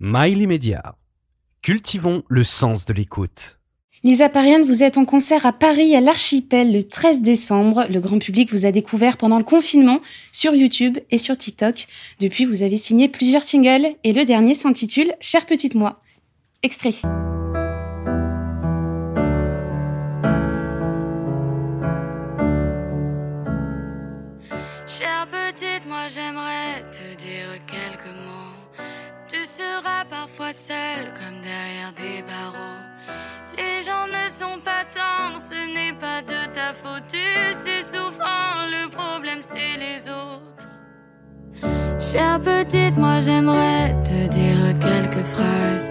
Mail immédiat. Cultivons le sens de l'écoute. Lisa Parian, vous êtes en concert à Paris à l'Archipel le 13 décembre. Le grand public vous a découvert pendant le confinement sur YouTube et sur TikTok. Depuis, vous avez signé plusieurs singles et le dernier s'intitule Chère petite moi. Extrait. Parfois seule comme derrière des barreaux. Les gens ne sont pas tendres, ce n'est pas de ta faute. Tu sais souffrant, le problème c'est les autres. Chère petite, moi j'aimerais te dire quelques phrases.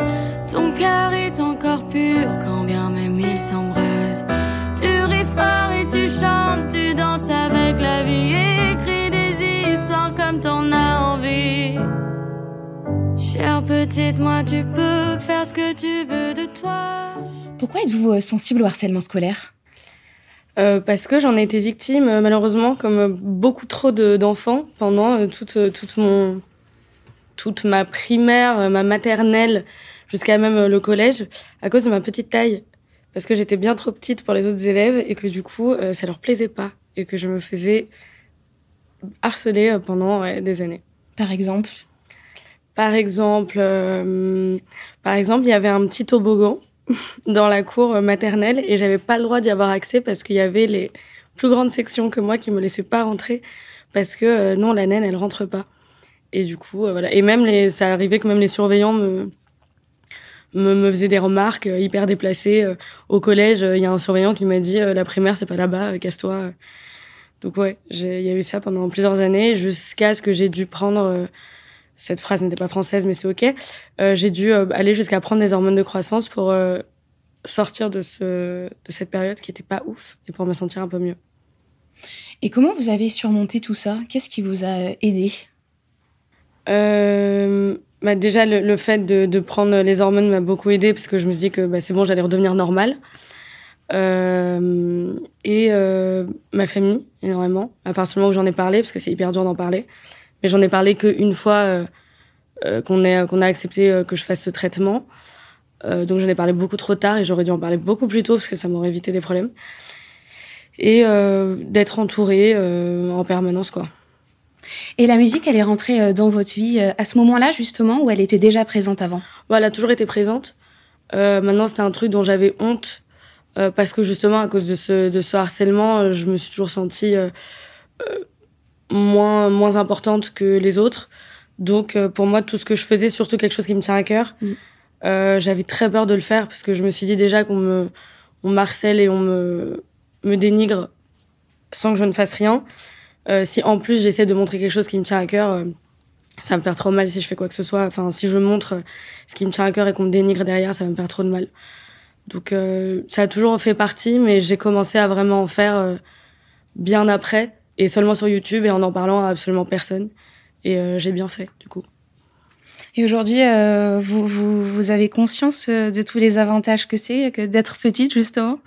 Ton cœur est encore pur petite, moi tu peux faire ce que tu veux de toi. Pourquoi êtes-vous euh, sensible au harcèlement scolaire? Euh, parce que j'en ai été victime, euh, malheureusement, comme beaucoup trop de- d'enfants pendant toute, toute, mon, toute ma primaire, ma maternelle, jusqu'à même le collège, à cause de ma petite taille. Parce que j'étais bien trop petite pour les autres élèves et que du coup, ça leur plaisait pas. Et que je me faisais harceler pendant ouais, des années. Par exemple? Par exemple, euh, par exemple, il y avait un petit toboggan dans la cour maternelle et j'avais pas le droit d'y avoir accès parce qu'il y avait les plus grandes sections que moi qui me laissaient pas rentrer parce que euh, non, la naine, elle rentre pas. Et du coup, euh, voilà. Et même les, ça arrivait que même les surveillants me me, me faisaient des remarques euh, hyper déplacées. Au collège, il y a un surveillant qui m'a dit la primaire, c'est pas là-bas, casse-toi. Donc ouais, il y a eu ça pendant plusieurs années jusqu'à ce que j'ai dû prendre cette phrase n'était pas française, mais c'est ok. Euh, j'ai dû euh, aller jusqu'à prendre des hormones de croissance pour euh, sortir de, ce, de cette période qui était pas ouf et pour me sentir un peu mieux. Et comment vous avez surmonté tout ça? Qu'est-ce qui vous a aidé? Bah déjà, le, le fait de, de prendre les hormones m'a beaucoup aidé parce que je me suis dit que bah, c'est bon, j'allais redevenir normale. Et ma famille, énormément, à partir du moment où j'en ai parlé, parce que c'est hyper dur d'en parler. Mais j'en ai parlé qu'une fois euh, euh, qu'on a accepté euh, que je fasse ce traitement. Donc j'en ai parlé beaucoup trop tard et j'aurais dû en parler beaucoup plus tôt parce que ça m'aurait évité des problèmes. Et d'être entourée en permanence, quoi. Et la musique, elle est rentrée dans votre vie à ce moment-là, justement, ou elle était déjà présente avant? Voilà, elle a toujours été présente. Euh, maintenant, c'était un truc dont j'avais honte euh, parce que justement, à cause de ce, de ce harcèlement, euh, je me suis toujours sentie moins, moins importante que les autres. Donc, euh, pour moi, tout ce que je faisais, surtout quelque chose qui me tient à cœur, Mm. euh, j'avais très peur de le faire parce que je me suis dit déjà qu'on me, on m'harcèle et on me, me dénigre sans que je ne fasse rien. Euh, si en plus j'essaie de montrer quelque chose qui me tient à cœur, euh, ça va me faire trop mal si je fais quoi que ce soit. Enfin, si je montre euh, ce qui me tient à cœur et qu'on me dénigre derrière, ça va me faire trop de mal. Donc, euh, ça a toujours fait partie, mais j'ai commencé à vraiment en faire euh, bien après, et seulement sur YouTube et en en parlant à absolument personne. Et euh, j'ai bien fait, du coup. Et aujourd'hui, euh, vous, vous, vous avez conscience euh, de tous les avantages que c'est que d'être petite, justement?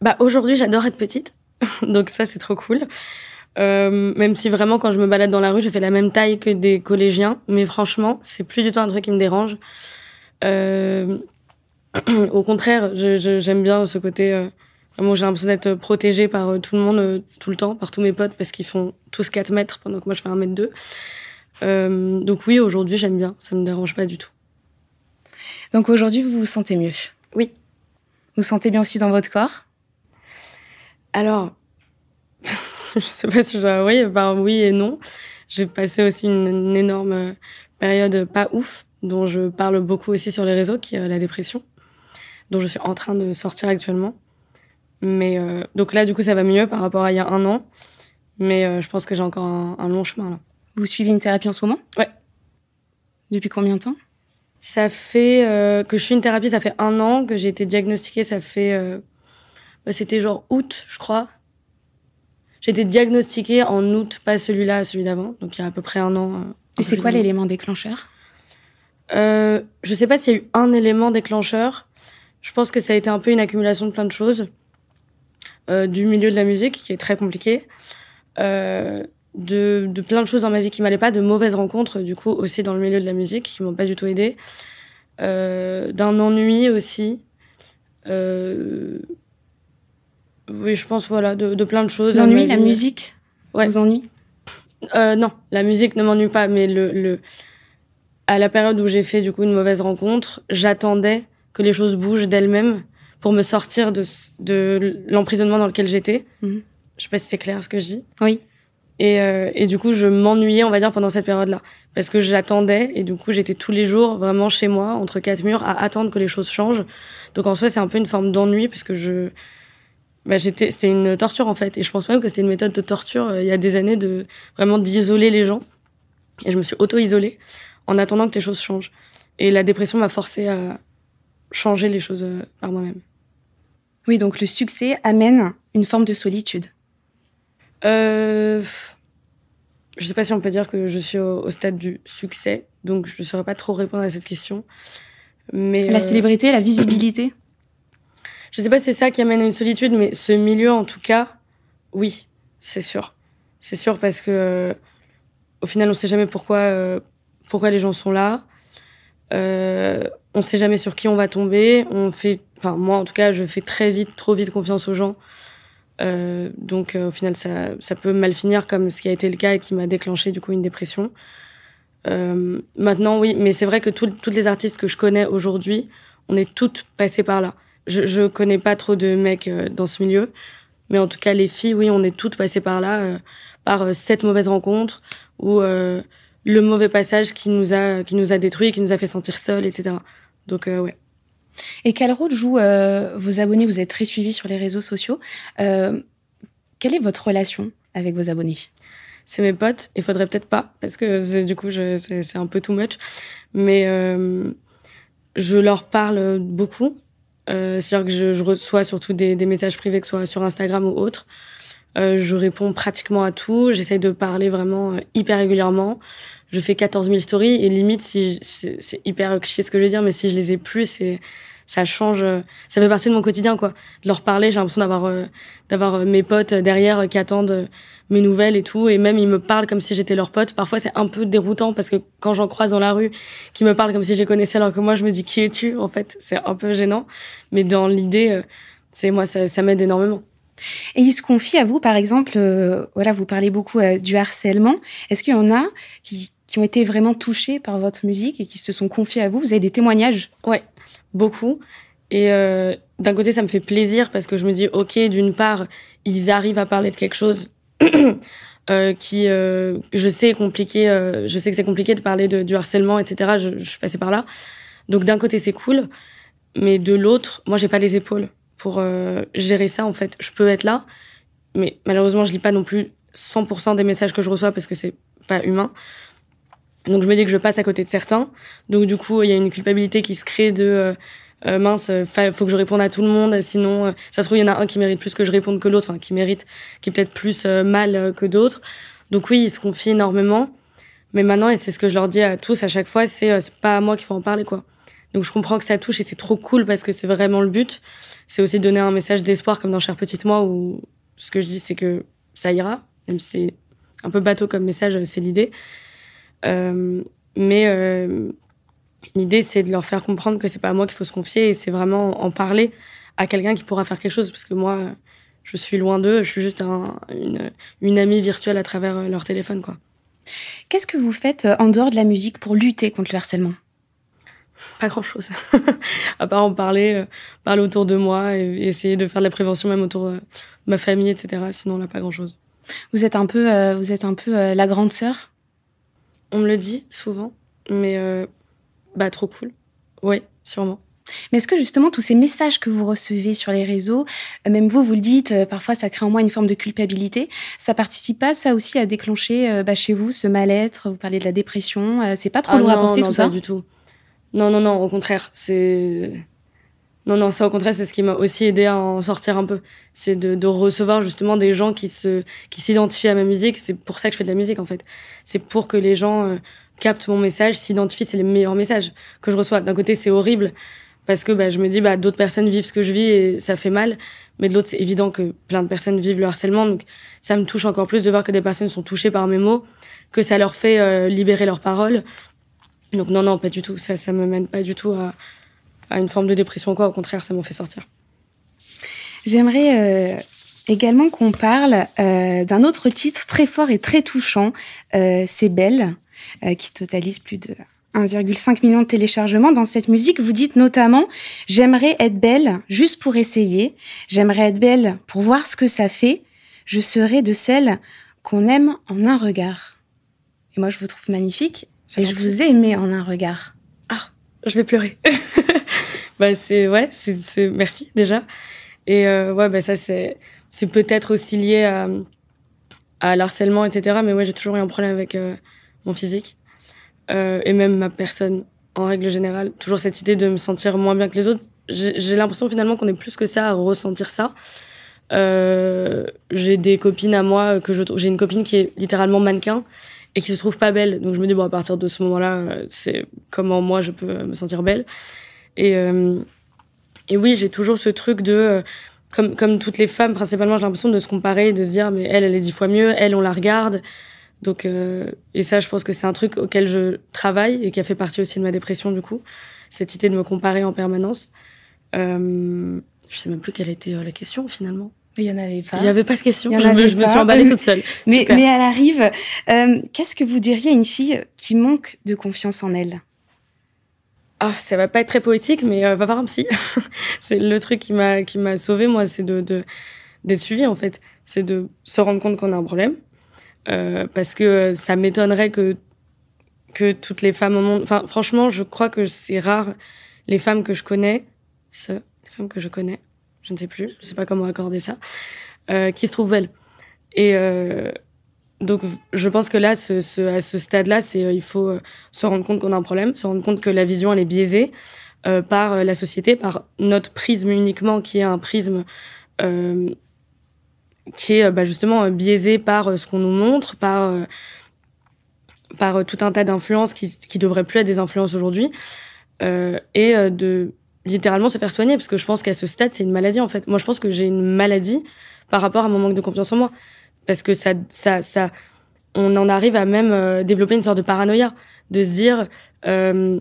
Bah, aujourd'hui, j'adore être petite. Donc, ça, c'est trop cool. Euh, même si vraiment, quand je me balade dans la rue, je fais la même taille que des collégiens. Mais franchement, c'est plus du tout un truc qui me dérange. Euh, au contraire, j'aime bien ce côté. Vraiment, j'ai l'impression d'être protégée par euh, tout le monde, euh, tout le temps, par tous mes potes, parce qu'ils font tous 4 mètres pendant que moi, je fais 1 mètre 2. Euh, donc, oui, aujourd'hui, j'aime bien. Ça me dérange pas du tout. Donc aujourd'hui, vous vous sentez mieux? Oui. Vous vous sentez bien aussi dans votre corps? Alors, je sais pas si je oui, ben oui et non. J'ai passé aussi une, une énorme euh, période pas ouf, dont je parle beaucoup aussi sur les réseaux, qui est la dépression, dont je suis en train de sortir actuellement. Mais euh, donc là, du coup, ça va mieux par rapport à il y a un an. Mais euh, je pense que j'ai encore un, un long chemin là. Vous suivez une thérapie en ce moment? Ouais. Depuis combien de temps? Ça fait euh, que je suis une thérapie, ça fait un an que j'ai été diagnostiquée, ça fait. euh, bah, C'était genre août, je crois. J'ai été diagnostiquée en août, pas celui-là, celui d'avant, donc il y a à peu près un an. euh, Et c'est quoi l'élément déclencheur? Euh, Je sais pas s'il y a eu un élément déclencheur. Je pense que ça a été un peu une accumulation de plein de choses. Euh, du milieu de la musique, qui est très compliqué. Euh, de, de plein de choses dans ma vie qui m'allaient pas, de mauvaises rencontres, du coup, aussi dans le milieu de la musique, qui m'ont pas du tout aidé. Euh, d'un ennui aussi. Oui, je pense, voilà, de, de plein de choses. L'ennui, la musique Ouais. vous ennuie? Non, la musique ne m'ennuie pas, mais le, le, à la période où j'ai fait du coup une mauvaise rencontre, j'attendais que les choses bougent d'elles-mêmes pour me sortir de, de l'emprisonnement dans lequel j'étais. Mhm. Je sais pas si c'est clair ce que je dis. Oui. Et, euh, et du coup, je m'ennuyais, on va dire, pendant cette période-là. Parce que j'attendais, et du coup, j'étais tous les jours vraiment chez moi, entre quatre murs, à attendre que les choses changent. Donc en soi, c'est un peu une forme d'ennui, puisque je. Bah, j'étais, c'était une torture en fait. Et je pense même que c'était une méthode de torture euh, il y a des années de vraiment d'isoler les gens. Et je me suis auto-isolée en attendant que les choses changent. Et la dépression m'a forcé à changer les choses euh, par moi-même. Oui, donc le succès amène une forme de solitude. Euh, je sais pas si on peut dire que je suis au, au stade du succès, donc je ne saurais pas trop répondre à cette question. Mais La euh, célébrité, la visibilité. je sais pas si c'est ça qui amène à une solitude, mais ce milieu, en tout cas, oui, c'est sûr. C'est sûr parce que euh, au final, on sait jamais pourquoi, euh, pourquoi les gens sont là. On sait jamais sur qui on va tomber. On fait, enfin moi en tout cas, je fais très vite, trop vite confiance aux gens. Euh, donc euh, au final, ça, ça peut mal finir comme ce qui a été le cas et qui m'a déclenché du coup une dépression. Euh, maintenant, oui, mais c'est vrai que tout- toutes les artistes que je connais aujourd'hui, on est toutes passées par là. Je, je connais pas trop de mecs euh, dans ce milieu, mais en tout cas les filles, oui, on est toutes passées par là, euh, par euh, cette mauvaise rencontre ou le mauvais passage qui nous a qui nous a détruit, qui nous a fait sentir seuls, etc. Donc euh, ouais. Et quel rôle jouent euh, vos abonnés Vous êtes très suivis sur les réseaux sociaux. Euh, quelle est votre relation avec vos abonnés? C'est mes potes. Il faudrait peut-être pas, parce que du coup, c'est un peu too much. Mais euh, je leur parle beaucoup. C'est-à-dire que je, reçois surtout des, messages privés, que ce soit sur Instagram ou autre. Je réponds pratiquement à tout. J'essaye de parler vraiment hyper régulièrement. Je fais 14 000 stories et limite, si c'est hyper cliché ce que je veux dire, mais si je les ai plus, c'est ça change. Ça fait partie de mon quotidien, quoi. De leur parler, j'ai l'impression d'avoir euh, d'avoir euh, mes potes derrière euh, qui attendent mes nouvelles et tout. Et même, ils me parlent comme si j'étais leur pote. Parfois, c'est un peu déroutant parce que quand j'en croise dans la rue, qui me parlent comme si je les connaissais alors que moi, je me dis qui es-tu En fait, c'est un peu gênant. Mais dans l'idée, c'est moi, ça, m'aide énormément. Et ils se confient à vous, par exemple, voilà, vous parlez beaucoup du harcèlement. Est-ce qu'il y en a qui, qui ont été vraiment touchés par votre musique et qui se sont confiés à vous Vous avez des témoignages Ouais, beaucoup. Et euh, d'un côté, ça me fait plaisir parce que je me dis, ok, d'une part, ils arrivent à parler de quelque chose euh, qui, euh, je sais, est compliqué. je sais que c'est compliqué de parler du harcèlement, etc. Je, je suis passée par là. Donc d'un côté, c'est cool, mais de l'autre, moi, j'ai pas les épaules pour gérer ça. En fait, je peux être là, mais malheureusement, je lis pas non plus 100% des messages que je reçois parce que c'est pas humain. Donc je me dis que je passe à côté de certains. Donc du coup, il y a une culpabilité qui se crée de euh, euh, mince, euh, fa- faut que je réponde à tout le monde, sinon euh, ça se trouve il y en a un qui mérite plus que je réponde que l'autre, enfin qui mérite, qui est peut-être plus mal que d'autres. Donc oui, ils se confient énormément. Mais maintenant, et c'est ce que je leur dis à tous à chaque fois, c'est c'est pas à moi qu'il faut en parler quoi. Donc je comprends que ça touche et c'est trop cool parce que c'est vraiment le but. C'est aussi donner un message d'espoir comme dans Cher Petite Moi où ce que je dis c'est que ça ira, même si c'est un peu bateau comme message, c'est l'idée. Euh, mais euh, l'idée, c'est de leur faire comprendre que c'est pas à moi qu'il faut se confier et c'est vraiment en parler à quelqu'un qui pourra faire quelque chose. Parce que moi, je suis loin d'eux, je suis juste un- une, une amie virtuelle à travers euh, leur téléphone, quoi. Qu'est-ce que vous faites en dehors de la musique pour lutter contre le harcèlement? Pas grand chose. à part en parler, parler autour de moi et essayer de faire de la prévention même autour de ma famille, etc. Sinon, là, pas grand chose. Vous êtes un peu, euh, vous êtes un peu euh, la grande sœur? On me le dit souvent, mais euh, bah, trop cool. Ouais, sûrement. Mais est-ce que justement tous ces messages que vous recevez sur les réseaux, même vous, vous le dites, euh, parfois ça crée en moi une forme de culpabilité, ça participe pas ça aussi à déclencher euh, bah, chez vous ce mal-être? Vous parlez de la dépression, euh, c'est pas trop Ah lourd à porter non, tout pas ça? du tout. Non, non, non, au contraire, c'est. Non, non, ça au contraire, c'est ce qui m'a aussi aidé à en sortir un peu. C'est de, de recevoir justement des gens qui se, qui s'identifient à ma musique. C'est pour ça que je fais de la musique en fait. C'est pour que les gens euh, captent mon message, s'identifient. C'est les meilleurs messages que je reçois. D'un côté, c'est horrible parce que bah, je me dis bah d'autres personnes vivent ce que je vis et ça fait mal mais de l'autre c'est évident que plein de personnes vivent le harcèlement donc ça me touche encore plus de voir que des personnes sont touchées par mes mots que ça leur fait euh, libérer leurs paroles donc non non pas du tout ça ça me mène pas du tout à, à une forme de dépression quoi au contraire ça m'en fait sortir j'aimerais euh, également qu'on parle euh, d'un autre titre très fort et très touchant euh, c'est Belle qui totalise plus de 1,5 million de téléchargements. Dans cette musique, vous dites notamment J'aimerais être belle juste pour essayer. J'aimerais être belle pour voir ce que ça fait. Je serai de celles qu'on aime en un regard. Et moi, je vous trouve magnifique. Et je vous ai aimé en un regard. Ah, je vais pleurer. bah, c'est, ouais, c'est, merci déjà. Et euh, ouais, bah, ça, c'est, c'est peut-être aussi lié à, à l'harcèlement, etc. Mais ouais, j'ai toujours eu un problème avec euh, mon physique euh, et même ma personne en règle générale. Toujours cette idée de me sentir moins bien que les autres. J'ai l'impression finalement qu'on est plus que ça à ressentir ça. J'ai des copines à moi que je j'ai une copine qui est littéralement mannequin et qui se trouve pas belle. Donc je me dis bon à partir de ce moment-là, euh, c'est comment moi je peux me sentir belle. Et euh, et oui, j'ai toujours ce truc de euh, comme comme toutes les femmes principalement, j'ai l'impression de se comparer, de se dire mais elle elle est dix fois mieux, elle on la regarde. Donc, euh, et ça, je pense que c'est un truc auquel je travaille et qui a fait partie aussi de ma dépression, du coup. Cette idée de me comparer en permanence. Euh, je sais même plus quelle était euh, la question, finalement. Il y en avait pas. Il y avait pas de question. Je me, je me, suis emballée toute seule. Mais, mais elle arrive. Qu'est-ce que vous diriez à une fille qui manque de confiance en elle? Ah, ça va pas être très poétique, mais euh, va voir un psy. c'est le truc qui m'a qui m'a sauvé moi, c'est de d'être suivi en fait, c'est de se rendre compte qu'on a un problème, euh, parce que ça m'étonnerait que que toutes les femmes au monde. Enfin, franchement, je crois que c'est rare les femmes que je connais, ce, les femmes que je connais, je ne sais plus, je sais pas comment accorder ça, euh, qui se trouvent belles. Et euh, donc, je pense que là, ce, ce, à ce stade-là, c'est euh, il faut euh, se rendre compte qu'on a un problème, se rendre compte que la vision elle est biaisée euh, par la société, par notre prisme uniquement, qui est un prisme euh, qui est bah, justement biaisé par ce qu'on nous montre, par par tout un tas d'influences qui qui devraient plus être des influences aujourd'hui, euh, et de littéralement se faire soigner, parce que je pense qu'à ce stade, c'est une maladie en fait. Moi, je pense que j'ai une maladie par rapport à mon manque de confiance en moi parce que ça, ça, ça, on en arrive à même euh, développer une sorte de paranoïa, de se dire, euh,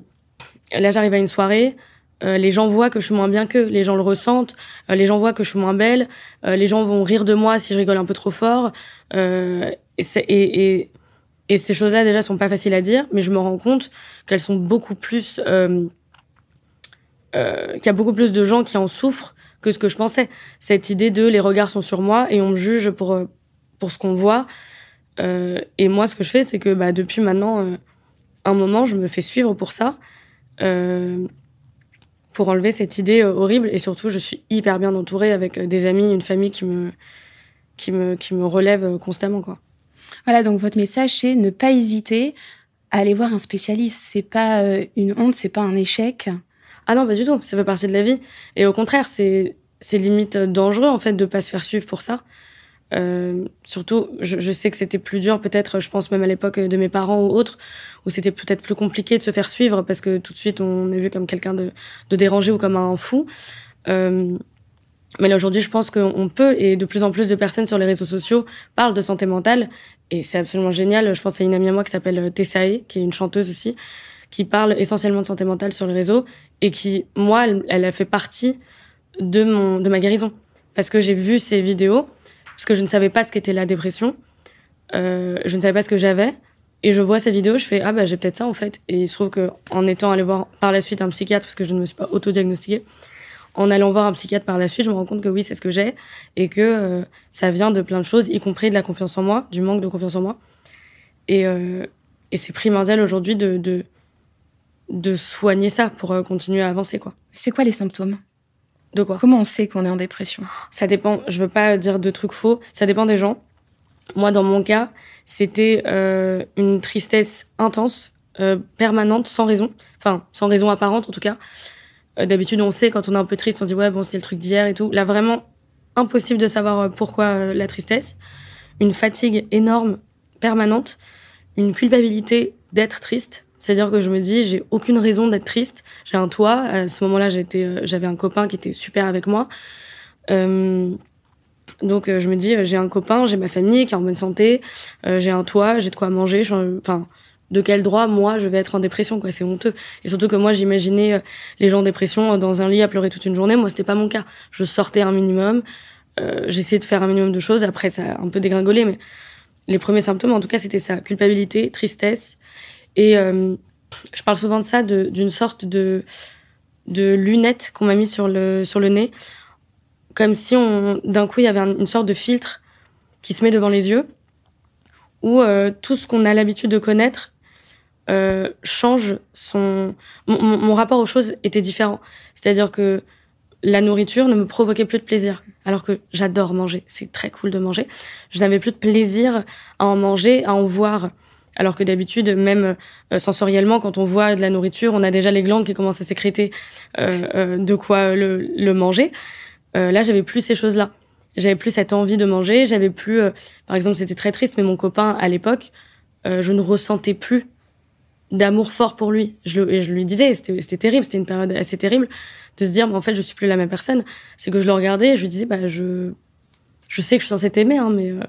là j'arrive à une soirée, euh, les gens voient que je suis moins bien qu'eux, les gens le ressentent, euh, les gens voient que je suis moins belle, euh, les gens vont rire de moi si je rigole un peu trop fort, euh, et, et, et, et, ces choses-là déjà sont pas faciles à dire, mais je me rends compte qu'elles sont beaucoup plus, qu'il y a beaucoup plus de gens qui en souffrent que ce que je pensais. Cette idée de les regards sont sur moi et on me juge pour pour ce qu'on voit. Euh, et moi, ce que je fais, c'est que bah, depuis maintenant euh, un moment, je me fais suivre pour ça, euh, pour enlever cette idée horrible. Et surtout, je suis hyper bien entourée avec des amis, une famille qui me, qui me, qui me relève constamment. Quoi. Voilà, donc votre message, c'est ne pas hésiter à aller voir un spécialiste. C'est pas une honte, c'est pas un échec. Ah non, pas du tout. Ça fait partie de la vie. Et au contraire, c'est c'est limite dangereux en fait de pas se faire suivre pour ça. Euh, surtout, je, je, sais que c'était plus dur, peut-être, je pense même à l'époque de mes parents ou autres, où c'était peut-être plus compliqué de se faire suivre parce que tout de suite on est vu comme quelqu'un de, de dérangé ou comme un fou. Euh, mais là aujourd'hui, je pense qu'on peut et de plus en plus de personnes sur les réseaux sociaux parlent de santé mentale et c'est absolument génial. Je pense à une amie à moi qui s'appelle Tessae, qui est une chanteuse aussi, qui parle essentiellement de santé mentale sur les réseaux et qui, moi, elle, elle a fait partie de mon de ma guérison parce que j'ai vu ses vidéos parce que je ne savais pas ce qu'était la dépression. Euh, je ne savais pas ce que j'avais. Et je vois sa vidéo, je fais ah bah j'ai peut-être ça en fait. Et il se trouve que en étant allé voir par la suite un psychiatre parce que je ne me suis pas auto-diagnostiquée, en allant voir un psychiatre par la suite, je me rends compte que oui c'est ce que j'ai et que euh, ça vient de plein de choses, y compris de la confiance en moi, du manque de confiance en moi. Et, euh, c'est primordial aujourd'hui de, de soigner ça pour continuer à avancer quoi. C'est quoi les symptômes? De quoi Comment on sait qu'on est en dépression? Ça dépend. Je veux pas dire de trucs faux. Ça dépend des gens. Moi, dans mon cas, c'était euh, une tristesse intense, euh, permanente, sans raison. Enfin, sans raison apparente, en tout cas. Euh, D'habitude, on sait quand on est un peu triste, on se dit ouais, bon, c'était le truc d'hier et tout. Là, vraiment, impossible de savoir pourquoi la tristesse. Une fatigue énorme, permanente. Une culpabilité d'être triste. C'est-à-dire que je me dis, j'ai aucune raison d'être triste. J'ai un toit. À ce moment-là, j'étais, j'avais un copain qui était super avec moi. Euh, donc je me dis, j'ai un copain, j'ai ma famille qui est en bonne santé, j'ai un toit, j'ai de quoi manger. Enfin, de quel droit moi je vais être en dépression quoi C'est honteux. Et surtout que moi j'imaginais les gens en dépression dans un lit à pleurer toute une journée. Moi c'était pas mon cas. Je sortais un minimum, euh, j'essayais de faire un minimum de choses. Après ça a un peu dégringolé, mais les premiers symptômes, en tout cas, c'était ça culpabilité, tristesse. Et euh, je parle souvent de ça, d'une sorte de, de qu'on m'a mis sur le, sur le nez, comme si d'un coup il y avait une sorte de filtre qui se met devant les yeux, où euh, tout ce qu'on a l'habitude de connaître euh, change son. Mon, rapport aux choses était différent. C'est-à-dire que la nourriture ne me provoquait plus de plaisir. Alors que j'adore manger, c'est très cool de manger. Je n'avais plus de plaisir à en manger, à en voir. Alors que d'habitude, même euh, sensoriellement, quand on voit de la nourriture, on a déjà les glandes qui commencent à sécréter euh, euh de quoi le, le manger. Euh, là, j'avais plus ces choses-là. J'avais plus cette envie de manger. J'avais plus, par exemple, c'était très triste, mais mon copain à l'époque, je ne ressentais plus d'amour fort pour lui. Je, et je lui disais, c'était terrible, c'était une période assez terrible de se dire, mais en fait, je suis plus la même personne. C'est que je le regardais et je lui disais, bah, je, je sais que je suis censée t'aimer, hein, mais il euh,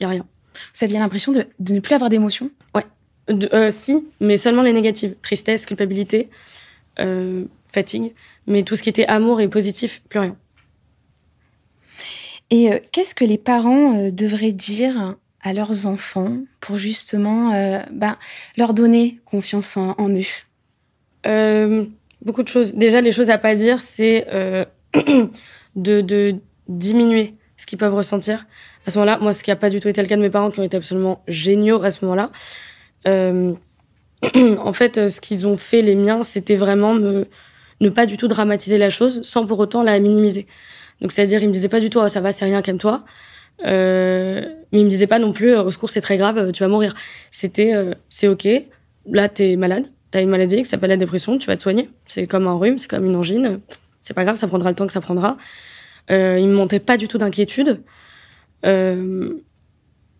y a rien. Vous aviez l'impression de, de, ne plus avoir d'émotions? Ouais. Euh, si, mais seulement les négatives. Tristesse, culpabilité, euh, fatigue. Mais tout ce qui était amour et positif, plus rien. Et euh, qu'est-ce que les parents devraient dire à leurs enfants pour justement bah, leur donner confiance en, en eux? Beaucoup de choses. Déjà, les choses à pas dire, c'est de, de, diminuer ce qu'ils peuvent ressentir. À ce moment-là, moi, ce qui n'a pas du tout été le cas de mes parents, qui ont été absolument géniaux à ce moment-là. Euh, en fait, ce qu'ils ont fait, les miens, c'était vraiment me, ne pas du tout dramatiser la chose sans pour autant la minimiser. Donc, c'est-à-dire, ils me disaient pas du tout, oh, ça va, c'est rien, calme-toi. Euh, mais il me disait pas non plus, au secours, c'est très grave, tu vas mourir. C'était, euh, c'est ok, là, t'es malade, t'as une maladie qui s'appelle la dépression, tu vas te soigner. C'est comme un rhume, c'est comme une angine, c'est pas grave, ça prendra le temps que ça prendra. Euh, il me montait pas du tout d'inquiétude. Euh,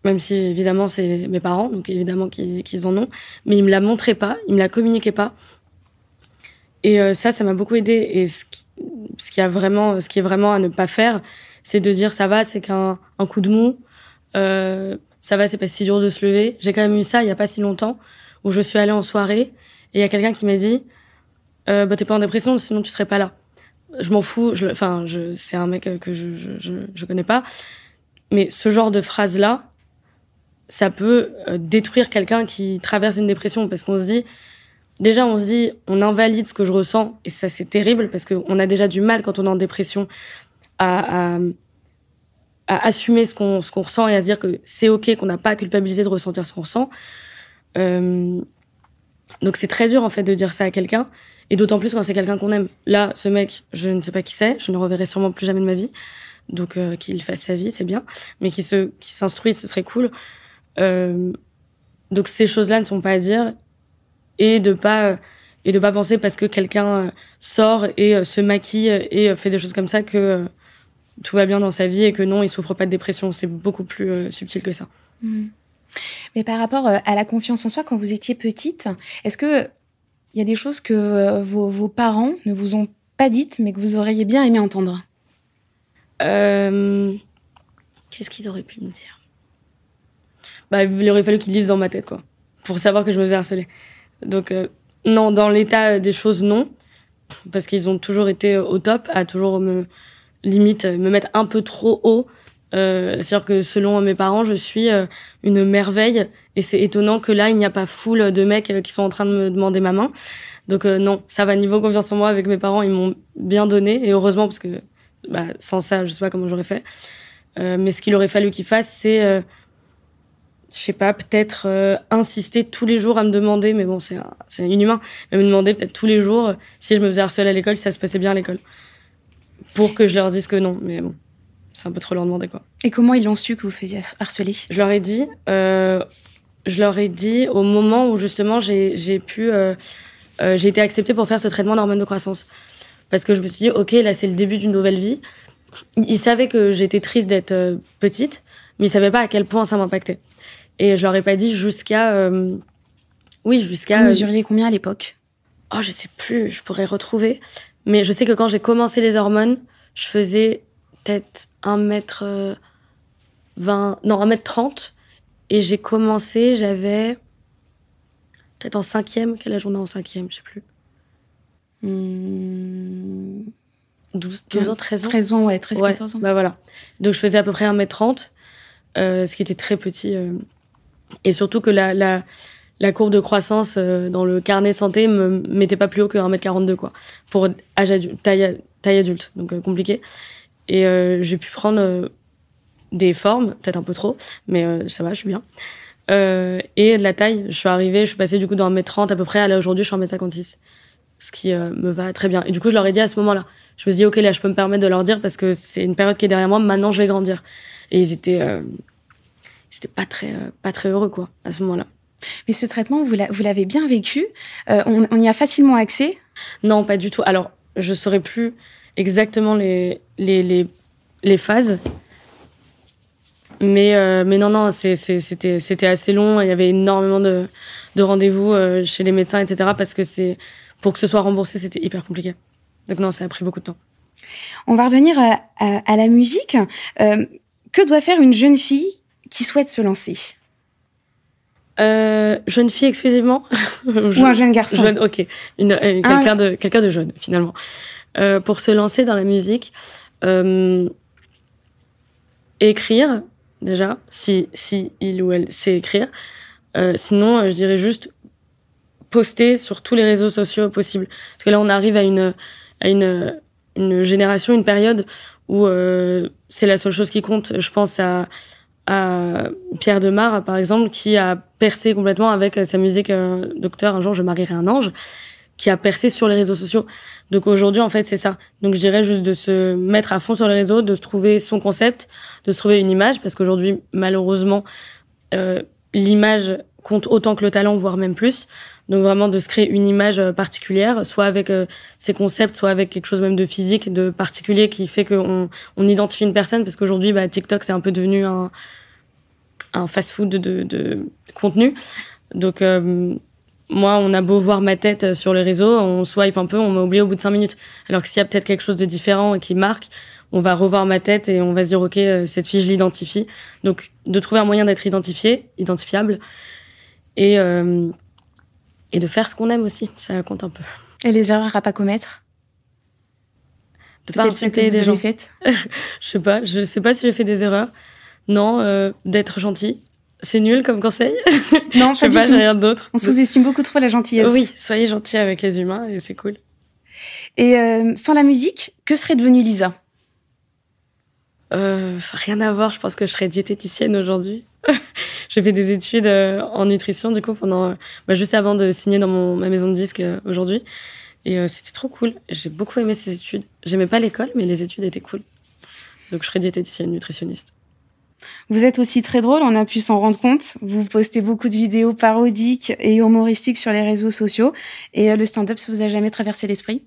même si évidemment c'est mes parents, donc évidemment qu'ils en ont, mais il me la montrait pas, il me la communiquait pas. Et euh, ça, ça m'a beaucoup aidé. Et ce qui, ce qui a vraiment, ce qui est vraiment à ne pas faire, c'est de dire ça va, c'est qu'un un coup de mou, euh, ça va, c'est pas si dur de se lever. J'ai quand même eu ça il y a pas si longtemps où je suis allée en soirée et il y a quelqu'un qui m'a dit euh, bah t'es pas en dépression sinon tu serais pas là. Je m'en fous, enfin je, c'est un mec que je, je, je, je connais pas, mais ce genre de phrase là, ça peut euh, détruire quelqu'un qui traverse une dépression. Parce qu'on se dit déjà on se dit on invalide ce que je ressens. Et ça c'est terrible parce qu'on a déjà du mal quand on est en dépression à, à, à assumer ce qu'on qu'on ressent et à se dire que c'est ok qu'on n'a pas à culpabiliser de ressentir ce qu'on ressent. Euh, donc c'est très dur en fait de dire ça à quelqu'un. Et d'autant plus quand c'est quelqu'un qu'on aime. Là ce mec je ne sais pas qui c'est. Je ne reverrai sûrement plus jamais de ma vie donc euh, qu'il fasse sa vie c'est bien mais qu'il se s'instruise ce serait cool euh, donc ces choses là ne sont pas à dire et de pas et de pas penser parce que quelqu'un sort et se maquille et fait des choses comme ça que tout va bien dans sa vie et que non, il souffre pas de dépression. C'est beaucoup plus euh, subtil que ça. Mmh. Mais par rapport euh, à la confiance en soi, quand vous étiez petite, est-ce que il y a des choses que euh, vos, parents ne vous ont pas dites, mais que vous auriez bien aimé entendre? Euh, Qu'est-ce qu'ils auraient pu me dire? Bah, Il aurait fallu qu'ils lisent dans ma tête, quoi, pour savoir que je me faisais harceler. Donc, euh, non, dans l'état des choses, non, parce qu'ils ont toujours été au top, à toujours me limite me mettre un peu trop haut. Euh, C'est-à-dire que selon mes parents, je suis euh, une merveille et c'est étonnant que là, il n'y a pas foule de mecs euh, qui sont en train de me demander ma main. Donc euh, non, ça va niveau confiance en moi avec mes parents, ils m'ont bien donné et heureusement parce que bah, sans ça, je sais pas comment j'aurais fait. Euh, mais ce qu'il aurait fallu qu'ils fassent, c'est euh, je sais pas, peut-être euh, insister tous les jours à me demander, mais bon, c'est c'est inhumain, mais me demander peut-être tous les jours si je me faisais harceler à l'école, si ça se passait bien à l'école pour que je leur dise que non. Mais bon, c'est un peu trop leur demander, quoi. Et comment ils l'ont su que vous faisiez harceler? Je leur ai dit, euh, je leur ai dit au moment où justement j'ai pu, euh, euh, j'ai été acceptée pour faire ce traitement d'hormones de croissance. Parce que je me suis dit, ok, là c'est le début d'une nouvelle vie. Ils savaient que j'étais triste d'être euh, petite, mais ils savaient pas à quel point ça m'impactait. Et je leur ai pas dit jusqu'à euh, Oui, jusqu'à. Vous mesuriez combien à l'époque? Oh, je sais plus, je pourrais retrouver. Mais je sais que quand j'ai commencé les hormones, je faisais peut-être 1 mètre 20, non, 1 mètre 30. Et j'ai commencé, j'avais peut-être en cinquième. Quel âge on a en cinquième? Je sais plus. Hmm, 12, 12 ans, 13 ans 13 ans, ouais, 13, Ouais, 14 ans. Bah voilà. Donc je faisais à peu près 1m30, euh, ce qui était très petit. euh. Et surtout que la, la, la courbe de croissance euh, dans le carnet santé me mettait pas plus haut que 1m42, quoi. Pour âge adulte, taille, taille adulte, donc euh, compliqué. Et euh, j'ai pu prendre euh, des formes, peut-être un peu trop, mais ça va, je suis bien. Et de la taille, je suis arrivée, je suis passée du coup dans 1m30 à peu près, à là aujourd'hui je suis en 1m56. Ce qui euh, me va très bien. Et du coup, je leur ai dit à ce moment-là. Je me suis dit, ok, là, je peux me permettre de leur dire parce que c'est une période qui est derrière moi, maintenant je vais grandir. Et ils étaient, euh, ils étaient pas très, euh, pas très heureux, quoi, à ce moment-là. Mais ce traitement, vous l'a- vous l'avez bien vécu. Euh, on, on y a facilement accès? Non, pas du tout. Alors, je saurais plus exactement les, les, les, les phases. Mais, euh, mais non, non, c'était c'était assez long. Il y avait énormément de, de rendez-vous chez les médecins, etc. Parce que c'est pour que ce soit remboursé, c'était hyper compliqué. Donc non, ça a pris beaucoup de temps. On va revenir à, à- à la musique. Euh, que doit faire une jeune fille qui souhaite se lancer? Euh, jeune fille exclusivement Ou un jeune garçon Jeune, ok. Une, euh, quelqu'un de quelqu'un de jeune finalement. Euh, pour se lancer dans la musique, euh, écrire déjà, si si il ou elle sait écrire. Euh, sinon, euh, je dirais juste poster sur tous les réseaux sociaux possibles. Parce que là, on arrive à une à une une génération, une période où euh, c'est la seule chose qui compte. Je pense à à Pierre Demar, par exemple, qui a percé complètement avec sa musique euh, Docteur, un jour je marierai un ange, qui a percé sur les réseaux sociaux. Donc aujourd'hui, en fait, c'est ça. Donc je dirais juste de se mettre à fond sur les réseaux, de se trouver son concept, de se trouver une image, parce qu'aujourd'hui, malheureusement, euh, l'image compte autant que le talent, voire même plus. Donc vraiment de se créer une image euh, particulière, soit avec euh, ses concepts, soit avec quelque chose même de physique, de particulier qui fait qu'on on identifie une personne, parce qu'aujourd'hui, bah, TikTok, c'est un peu devenu un, un fast-food de, de, de contenu. Donc euh, moi, on a beau voir ma tête sur les réseaux, on swipe un peu, on m'a oublié au bout de cinq minutes. Alors que s'il y a peut-être quelque chose de différent et qui marque, on va revoir ma tête et on va se dire, OK, euh, cette fille, je l'identifie. Donc, de trouver un moyen d'être identifié, identifiable, et, euh, et de faire ce qu'on aime aussi, ça compte un peu. Et les erreurs à pas commettre De pas Peut-être celles que insulter vous des avez faites Je sais pas, je sais pas si j'ai fait des erreurs. Non, euh, d'être gentil. C'est nul comme conseil. Non, Je sais pas j'ai rien d'autre. On sous-estime beaucoup trop la gentillesse. Oui, soyez gentil avec les humains et c'est cool. Et euh, sans la musique, que serait devenue Lisa? Euh, rien à voir, je pense que je serais diététicienne aujourd'hui. j'ai fait des études euh, en nutrition du coup pendant euh, bah, juste avant de signer dans mon, ma maison de disque euh, aujourd'hui et c'était trop cool. J'ai beaucoup aimé ces études. J'aimais pas l'école mais les études étaient cool. Donc je serais diététicienne, nutritionniste. Vous êtes aussi très drôle, on a pu s'en rendre compte. Vous postez beaucoup de vidéos parodiques et humoristiques sur les réseaux sociaux. Et le stand-up, ça vous a jamais traversé l'esprit?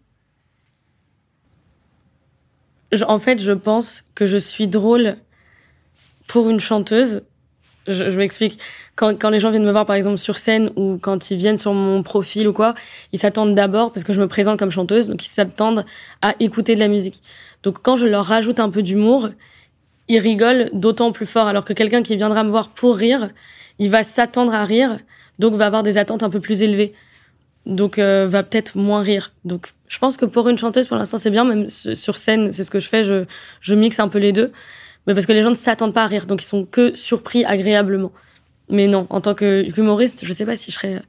En fait, je pense que je suis drôle pour une chanteuse. Je, m'explique. Quand, les gens viennent me voir, par exemple, sur scène ou quand ils viennent sur mon profil ou quoi, ils s'attendent d'abord, parce que je me présente comme chanteuse, donc ils s'attendent à écouter de la musique. Donc quand je leur rajoute un peu d'humour, ils rigolent d'autant plus fort. Alors que quelqu'un qui viendra me voir pour rire, il va s'attendre à rire, donc va avoir des attentes un peu plus élevées. Donc euh, va peut-être moins rire. Donc je pense que pour une chanteuse, pour l'instant, c'est bien. Même sur scène, c'est ce que je fais. Je mixe un peu les deux. Mais parce que les gens ne s'attendent pas à rire. Donc ils sont que surpris agréablement. Mais non, en tant que humoriste, je sais pas si je serais euh,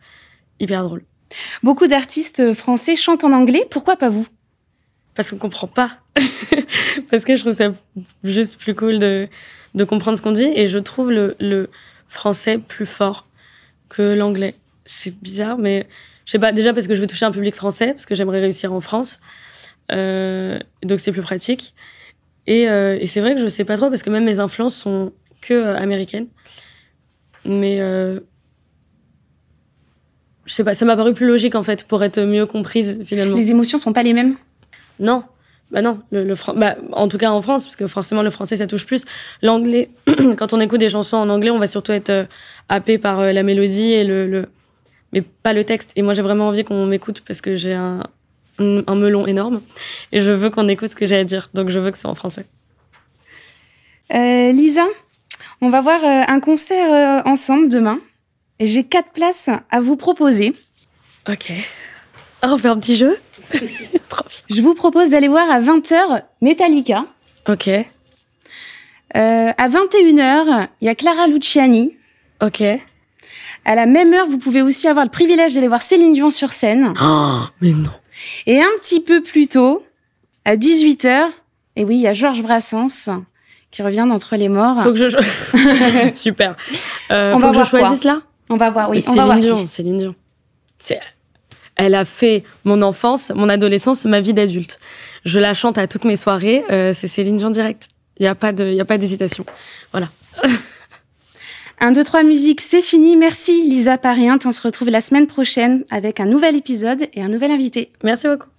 hyper drôle. Beaucoup d'artistes français chantent en anglais, pourquoi pas vous? Parce qu'on comprend pas. parce que je trouve ça juste plus cool de, de comprendre ce qu'on dit. Et je trouve le, le français plus fort que l'anglais. C'est bizarre, mais je sais pas. Déjà parce que je veux toucher un public français, parce que j'aimerais réussir en France. Euh, donc c'est plus pratique. Et, euh, et c'est vrai que je sais pas trop, parce que même mes influences sont que euh, américaines. Mais euh, je sais pas, ça m'a paru plus logique en fait, pour être mieux comprise finalement. Les émotions sont pas les mêmes? Non, bah non, le, le bah, en tout cas en France, parce que forcément le français ça touche plus. L'anglais, quand on écoute des chansons en anglais, on va surtout être euh, happé par euh, la mélodie et le, le mais pas le texte. Et moi, j'ai vraiment envie qu'on m'écoute parce que j'ai un, un melon énorme et je veux qu'on écoute ce que j'ai à dire. Donc, je veux que ce soit en français. Euh, Lisa, on va voir euh, un concert euh, ensemble demain. Et j'ai quatre places à vous proposer. Ok. Ah, on fait un petit jeu? Je vous propose d'aller voir à 20h Metallica. Ok. Euh, à 21h, il y a Clara Luciani. Ok. À la même heure, vous pouvez aussi avoir le privilège d'aller voir Céline Dion sur scène. Oh, mais non. Et un petit peu plus tôt, à 18h, et oui, il y a Georges Brassens qui revient d'entre les morts. Faut que je... Super. Euh, On faut va que je voir quoi choisisse là? On va voir, oui, on Céline va voir Dion, qui. Céline Dion. C'est... Elle a fait mon enfance, mon adolescence, ma vie d'adulte. Je la chante à toutes mes soirées. euh, c'est Céline Dion direct. Il y a pas de, il y a pas d'hésitation. Voilà. 1, 2, 3 musique, c'est fini. Merci Lisa Parient. On se retrouve la semaine prochaine avec un nouvel épisode et un nouvel invité. Merci beaucoup.